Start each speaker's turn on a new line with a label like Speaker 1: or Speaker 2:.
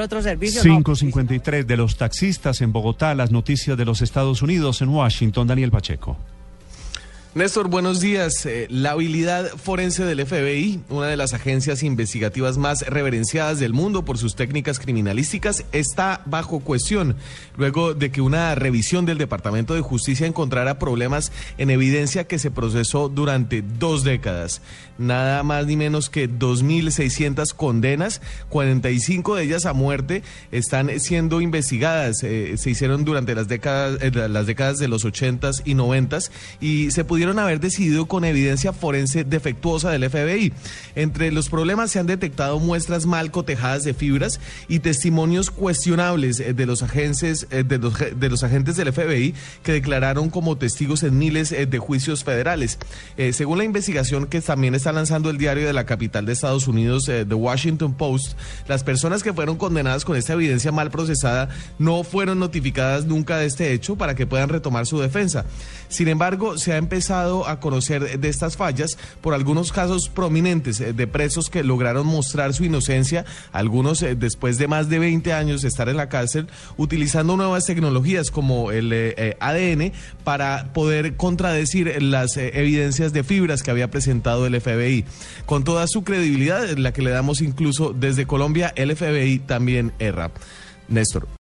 Speaker 1: otro servicio.
Speaker 2: 553 de los taxistas en Bogotá, las noticias de los Estados Unidos en Washington, Daniel Pacheco.
Speaker 3: Néstor, buenos días. Eh, la habilidad forense del FBI, una de las agencias investigativas más reverenciadas del mundo por sus técnicas criminalísticas, está bajo cuestión luego de que una revisión del Departamento de Justicia encontrara problemas en evidencia que se procesó durante dos décadas. Nada más ni menos que 2.600 condenas, 45 de ellas a muerte, están siendo investigadas. Eh, se hicieron durante las décadas, eh, las décadas de los 80s y 90s y se pudieron pudieron haber decidido con evidencia forense defectuosa del FBI. Entre los problemas se han detectado muestras mal cotejadas de fibras y testimonios cuestionables eh, de los agentes, eh, de los, de los agentes del FBI que declararon como testigos en miles eh, de juicios federales. según la investigación que también está lanzando el diario de la capital de Estados Unidos, The Washington Post, las personas que fueron condenadas con esta evidencia mal procesada no fueron notificadas nunca de este hecho para que puedan retomar su defensa. Sin embargo, se ha empezado a conocer de estas fallas por algunos casos prominentes eh, de presos que lograron mostrar su inocencia, algunos eh, después de más de 20 años de estar en la cárcel, utilizando nuevas tecnologías como el eh, ADN para poder contradecir las evidencias de fibras que había presentado el FBI. Con toda su credibilidad, la que le damos incluso desde Colombia, el FBI también erra. Néstor.